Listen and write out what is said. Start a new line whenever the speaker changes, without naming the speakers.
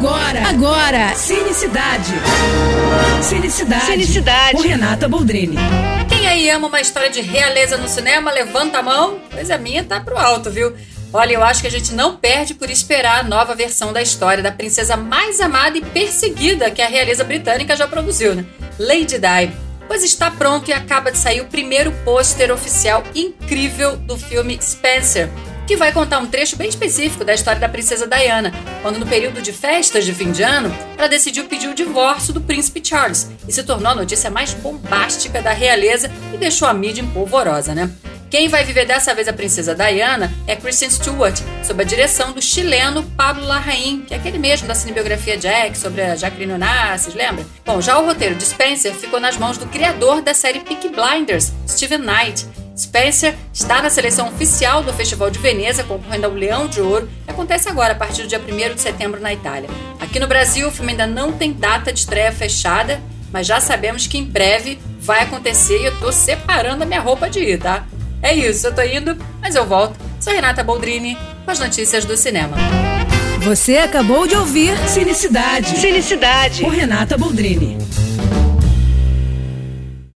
Agora, agora, Cinecidade. Cinecidade.
Cinecidade.
Com Renata Boldrini.
Quem aí ama uma história de realeza no cinema, levanta a mão. Pois a minha tá pro alto, viu? Olha, eu acho que a gente não perde por esperar a nova versão da história da princesa mais amada e perseguida que a realeza britânica já produziu, né? Lady Di. Pois está pronto e acaba de sair o primeiro pôster oficial incrível do filme Spencer, que vai contar um trecho bem específico da história da princesa Diana, quando no período de festas de fim de ano, ela decidiu pedir o divórcio do príncipe Charles e se tornou a notícia mais bombástica da realeza e deixou a mídia empolvorosa, né? Quem vai viver dessa vez a princesa Diana é Kristen Stewart, sob a direção do chileno Pablo Larraín, que é aquele mesmo da cinebiografia Jack, sobre a Jacqueline Onassis, lembra? Bom, já o roteiro de Spencer ficou nas mãos do criador da série Peaky Blinders, Steven Knight, Spencer está na seleção oficial do Festival de Veneza, concorrendo ao Leão de Ouro, que acontece agora, a partir do dia 1 de setembro na Itália. Aqui no Brasil, o filme ainda não tem data de estreia fechada, mas já sabemos que em breve vai acontecer e eu tô separando a minha roupa de ir, tá? É isso, eu tô indo, mas eu volto. Sou Renata Boldrini com as notícias do cinema.
Você acabou de ouvir Cinecidade.
Cinecidade.
Com Renata Boldrini.